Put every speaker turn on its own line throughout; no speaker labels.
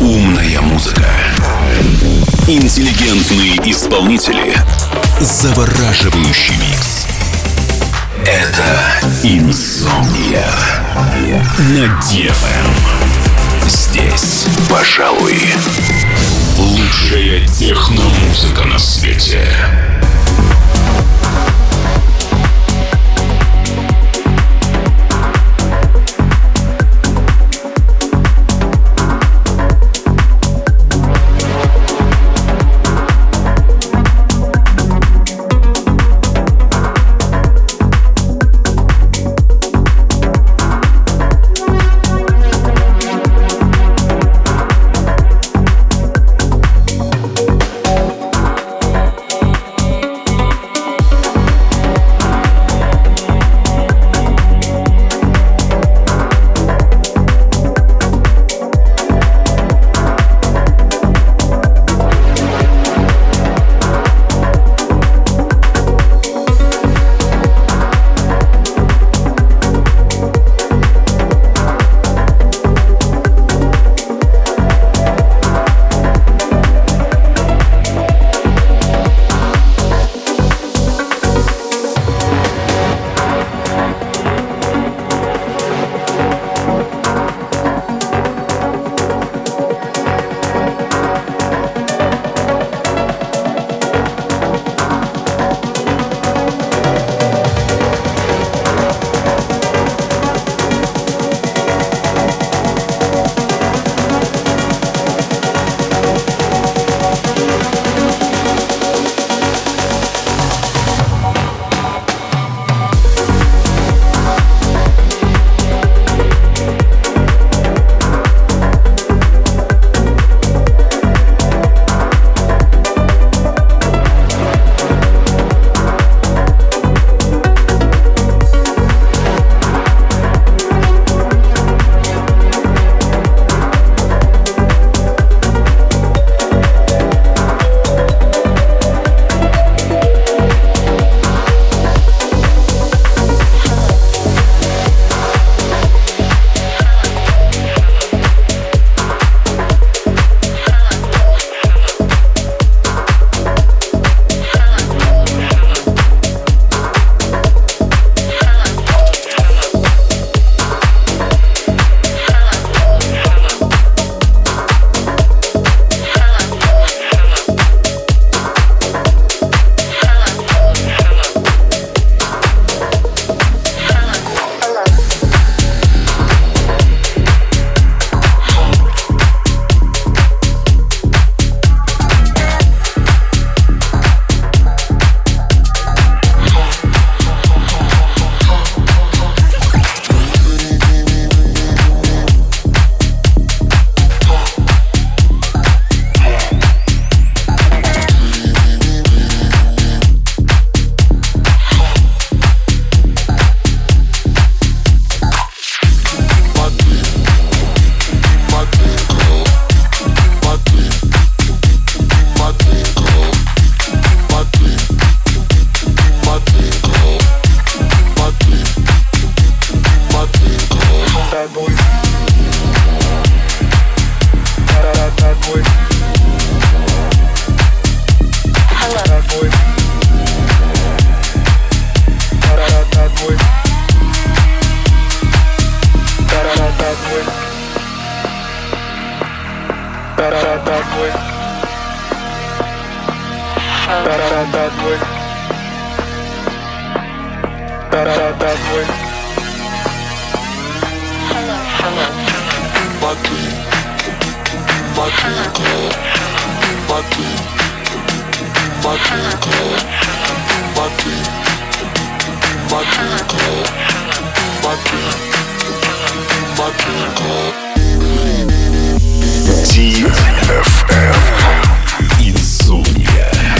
Умная музыка. Интеллигентные исполнители. Завораживающий микс. Это «Инсомния» на DFM. Здесь, пожалуй, лучшая техномузыка на свете.
way. Da da da that way. Da da da that way. Hello, hello. Lucky, lucky club. Lucky, lucky club. Lucky, lucky club. Lucky, lucky club. DFM. Эм. Инсомния.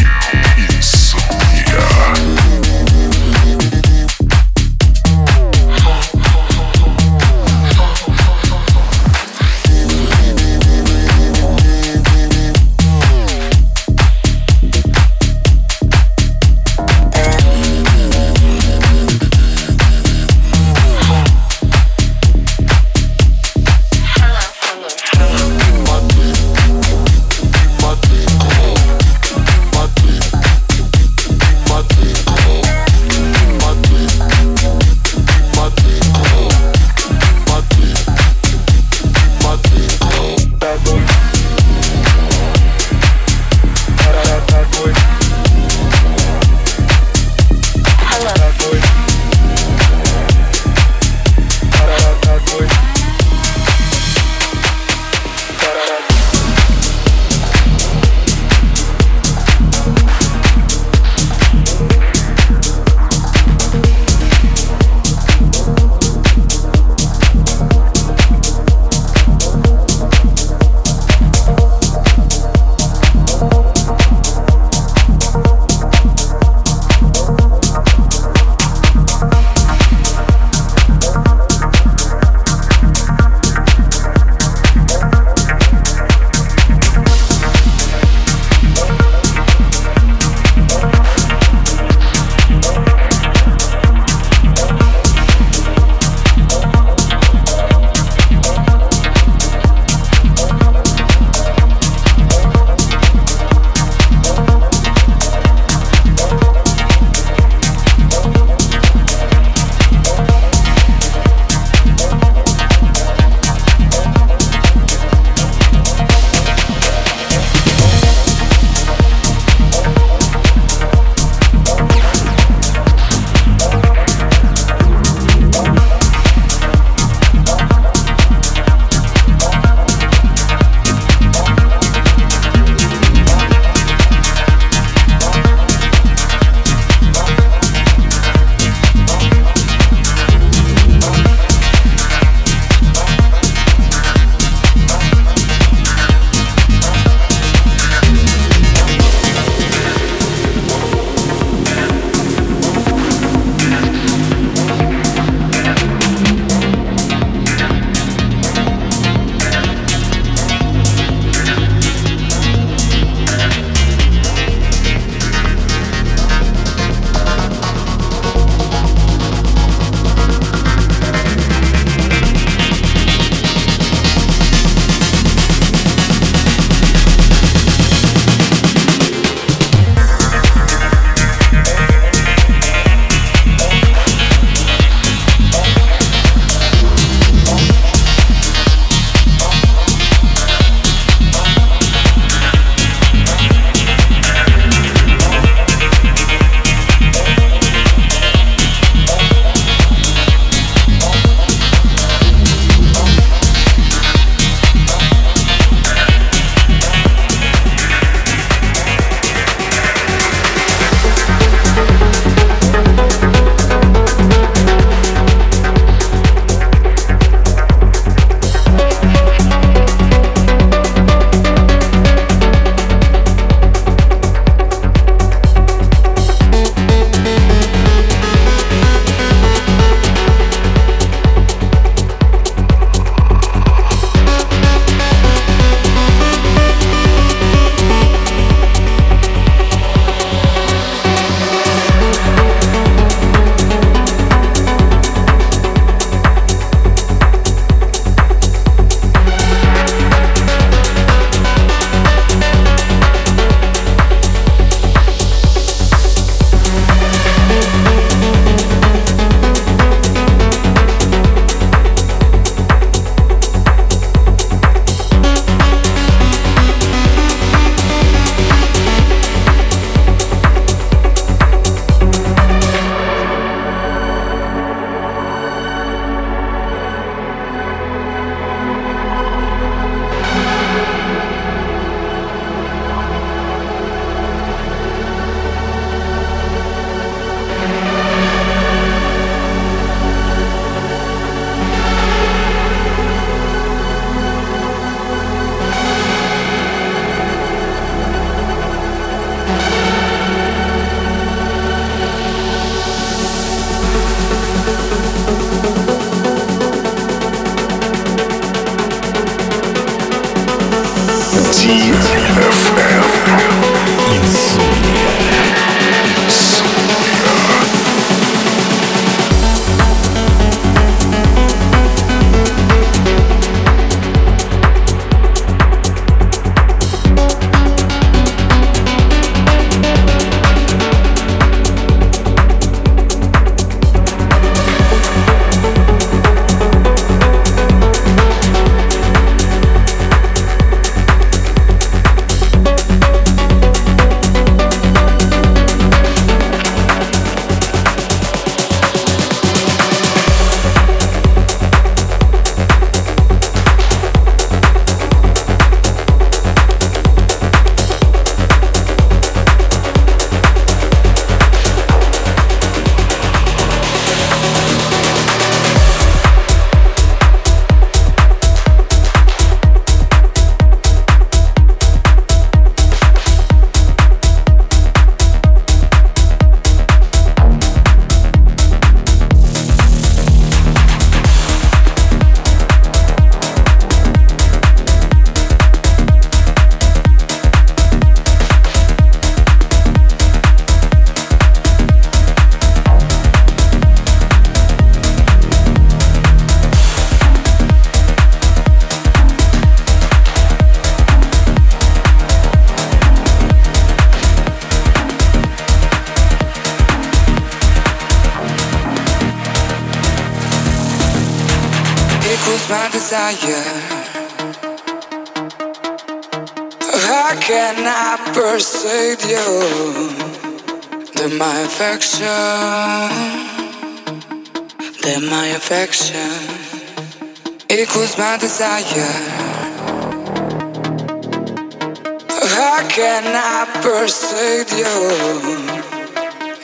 How can I persuade you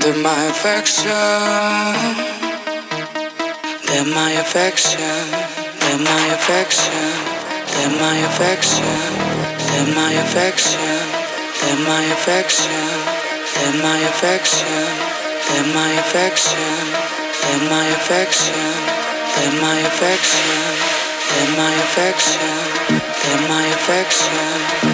that my affection, that my affection they're my affection, they're my affection, they're my affection, they're my affection, they're my affection, they're my affection, they're my affection, they're my affection, they're my affection, they're my affection,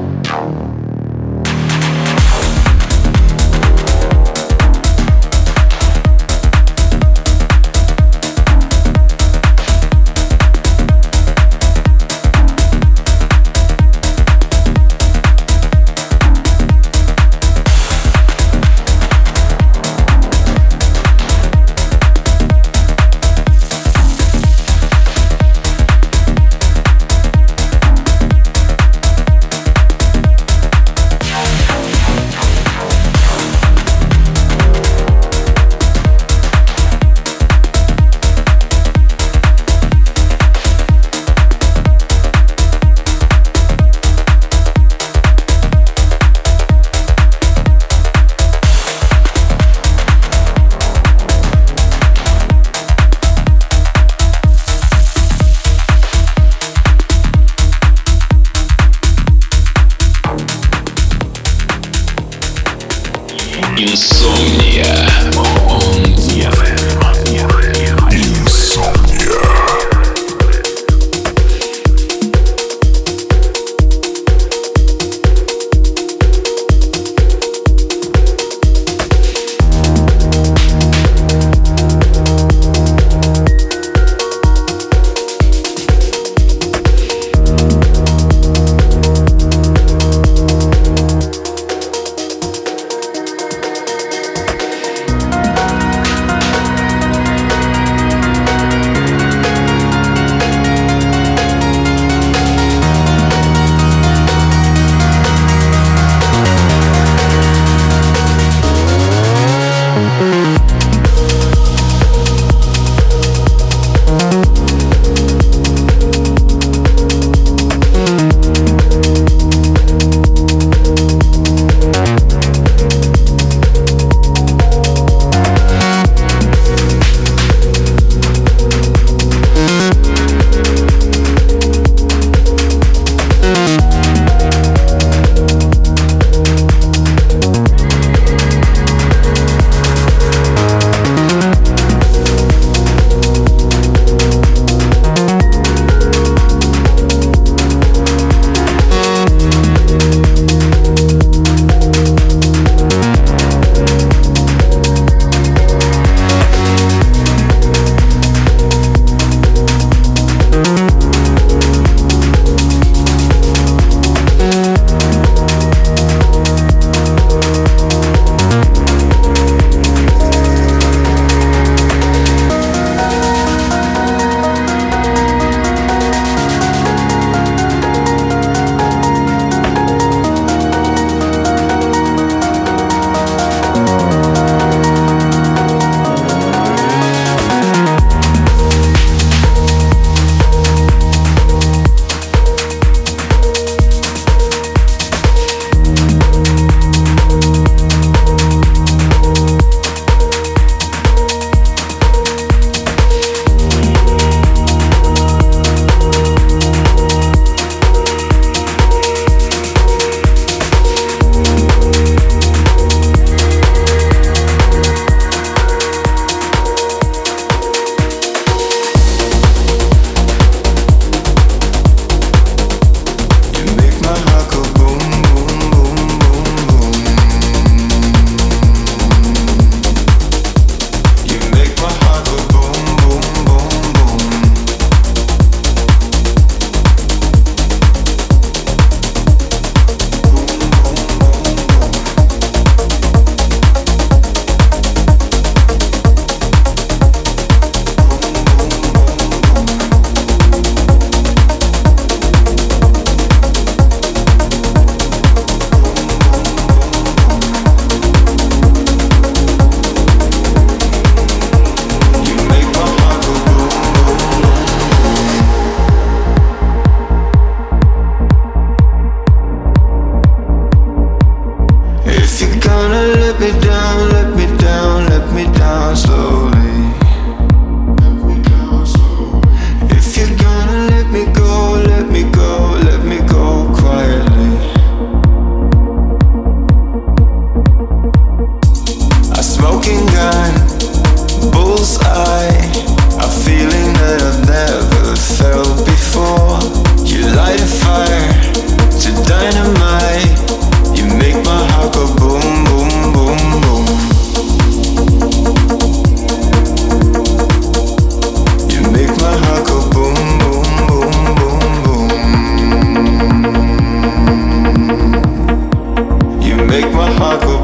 make my heart go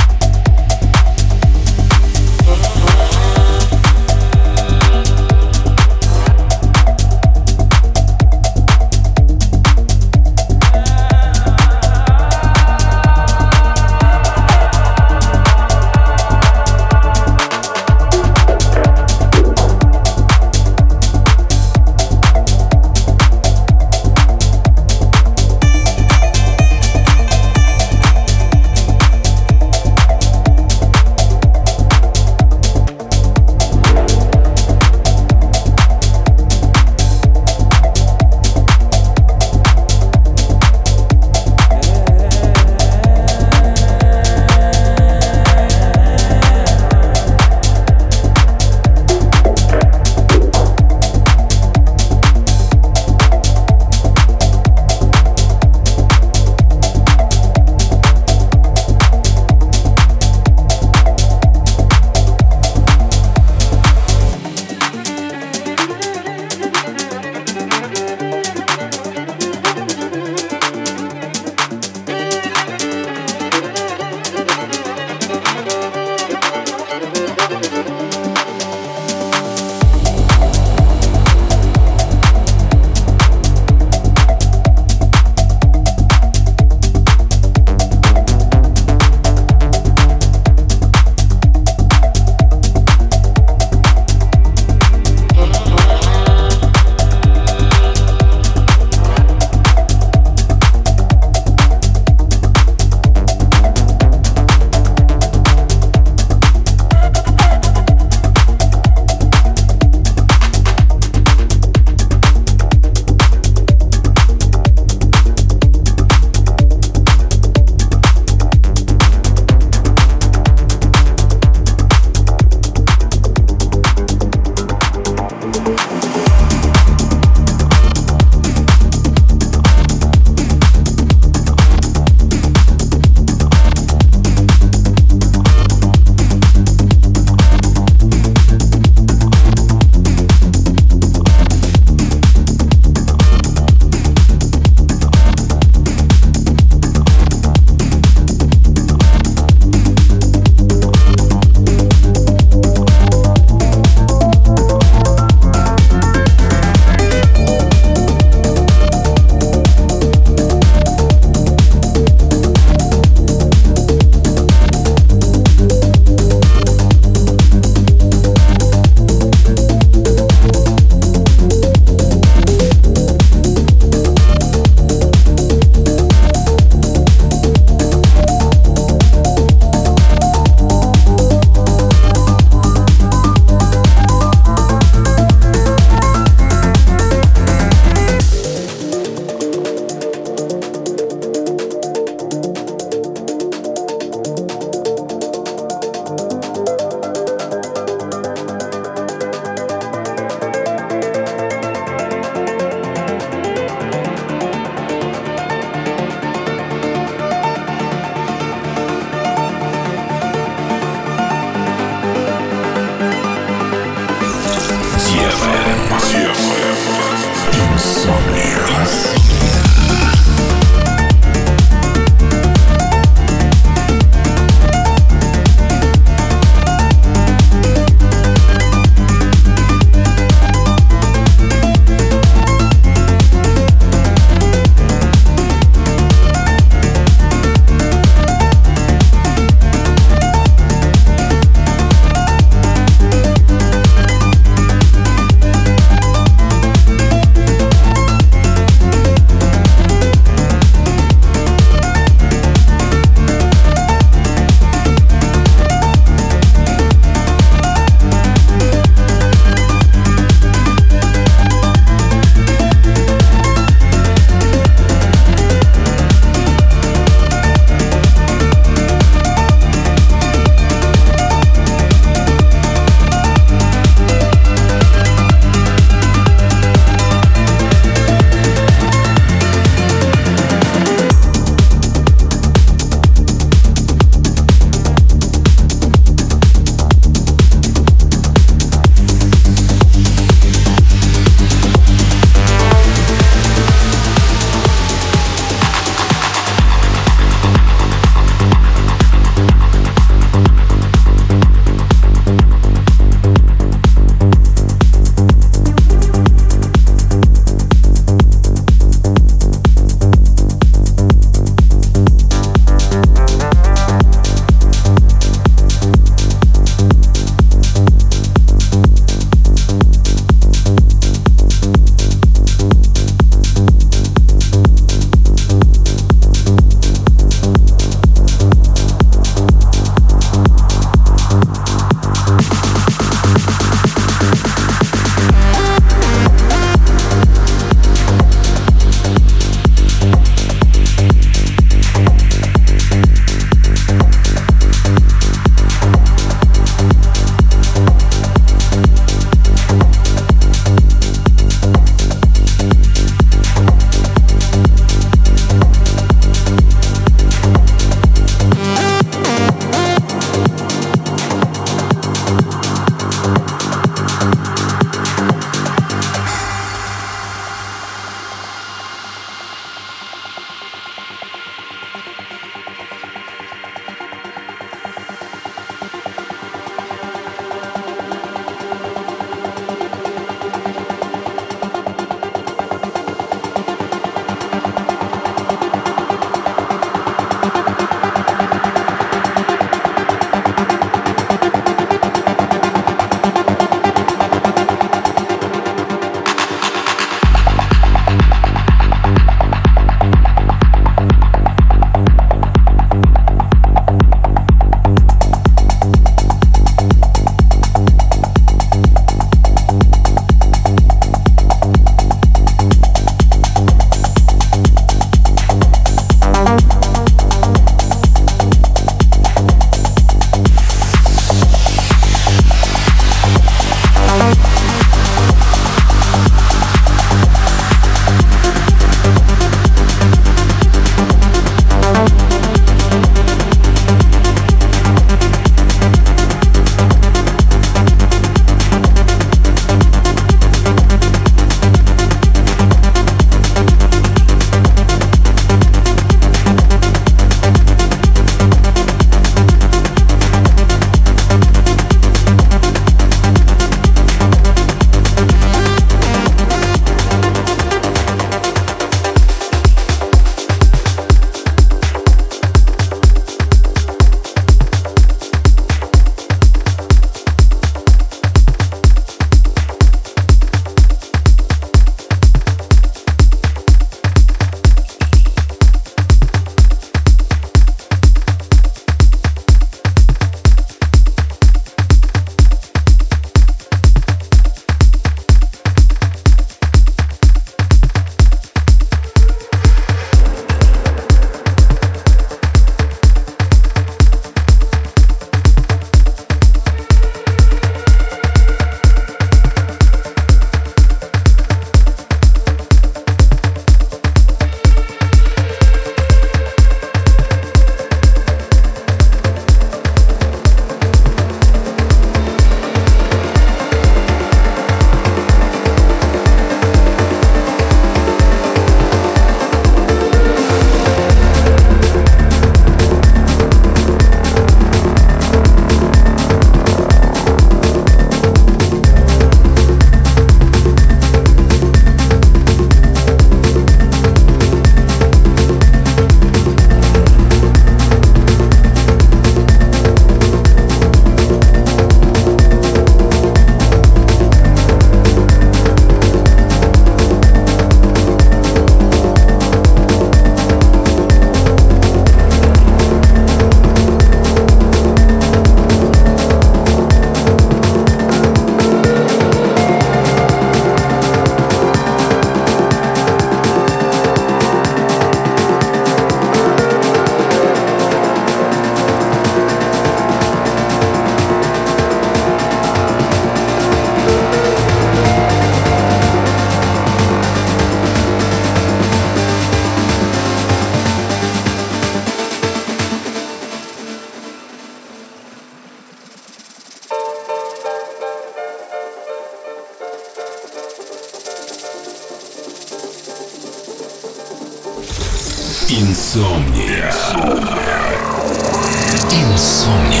Вспомни.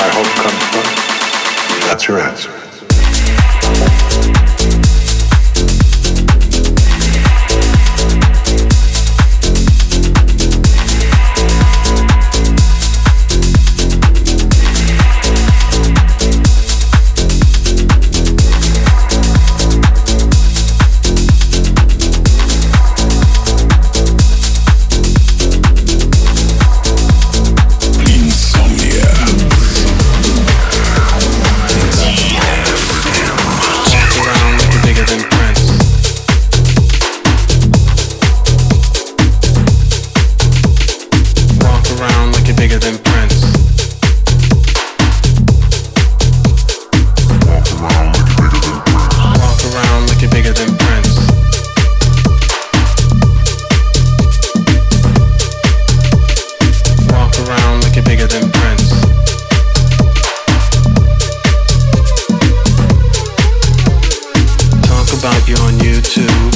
my hope comes from? That's your answer.
about you on YouTube.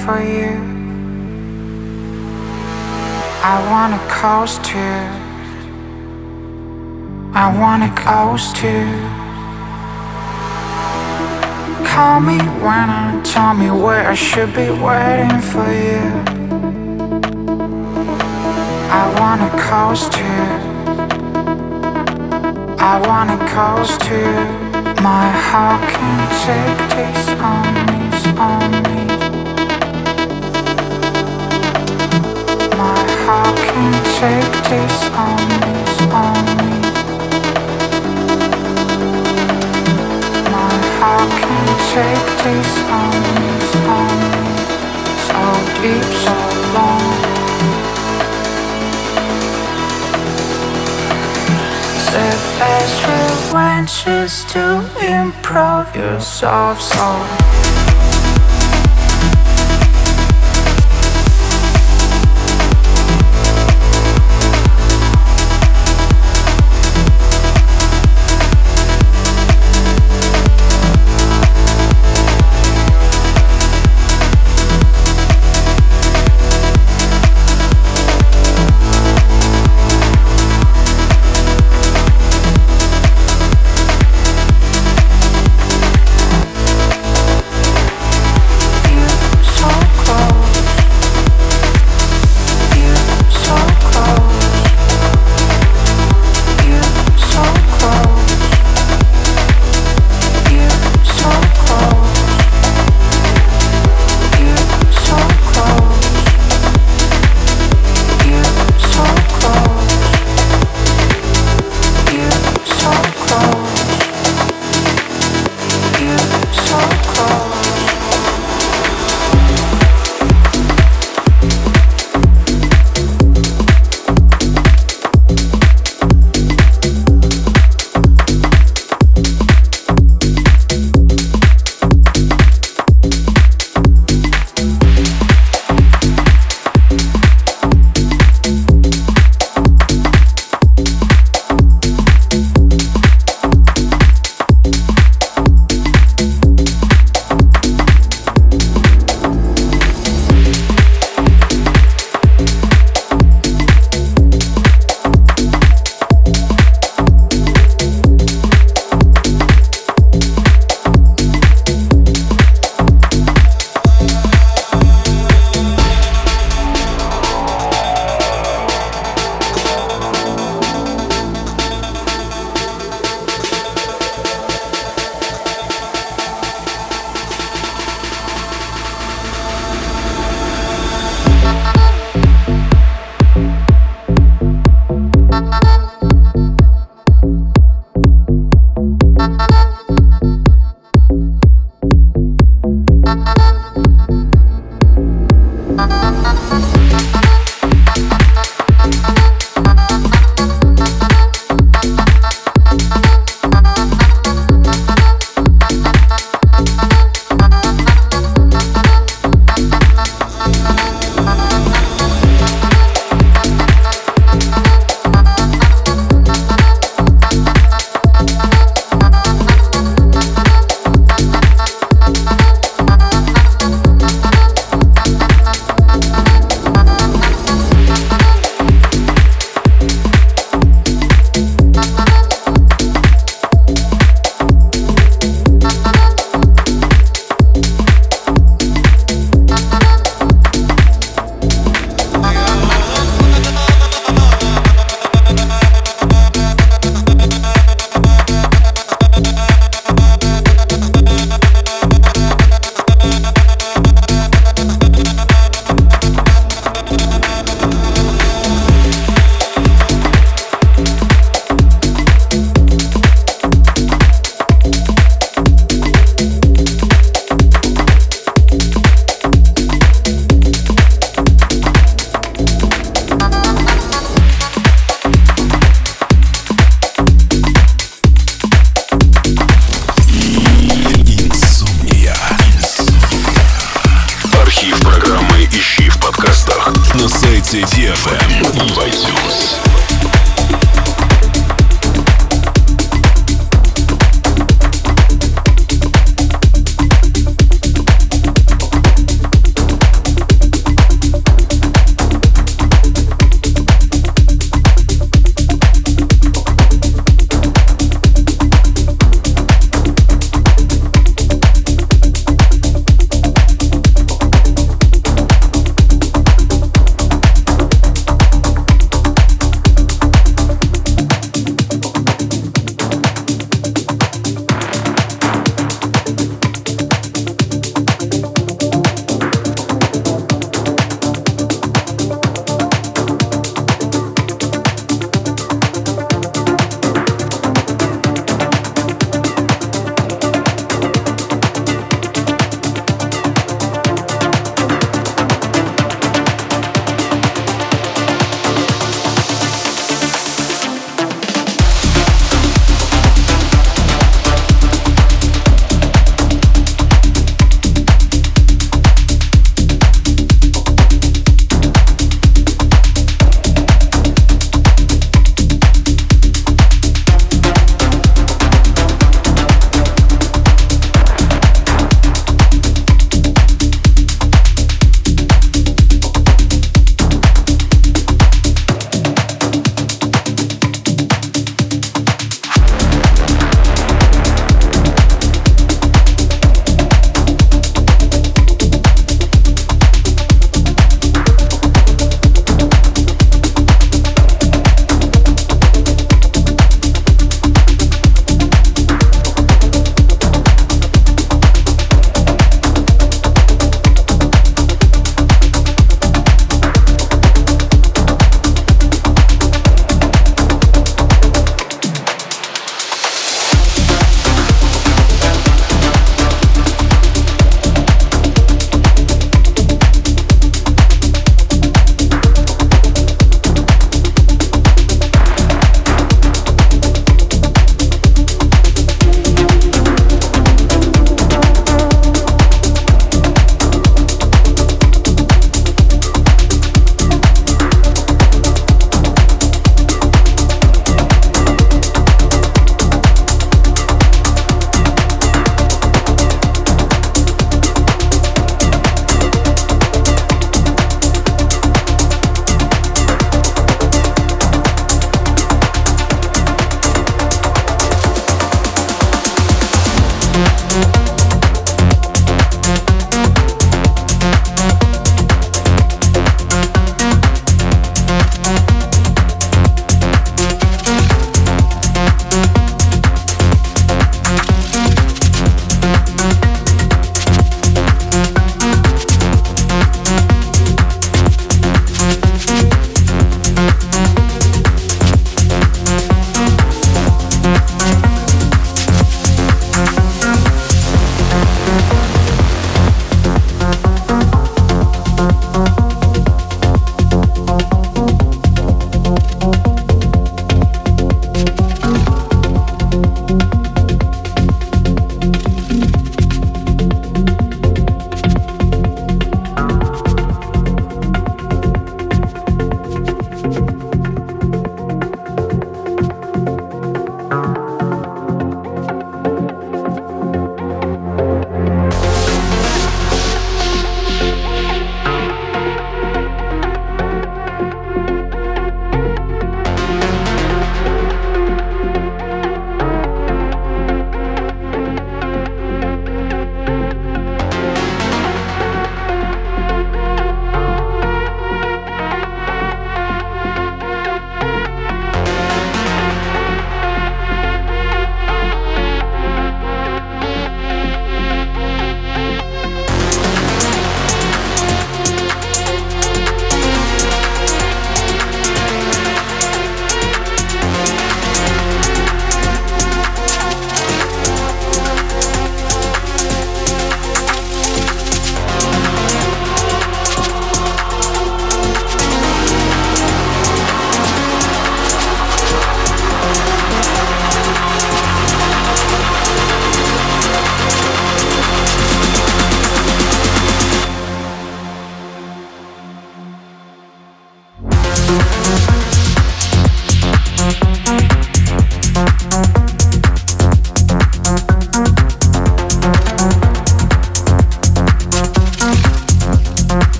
For you. I wanna coast you. I wanna coast you. Call me when I tell me where I should be waiting for you. I wanna coast you. I wanna coast you. My heart can take this on me, on me. Best revenge is to improve yourself so
City FM и в iTunes.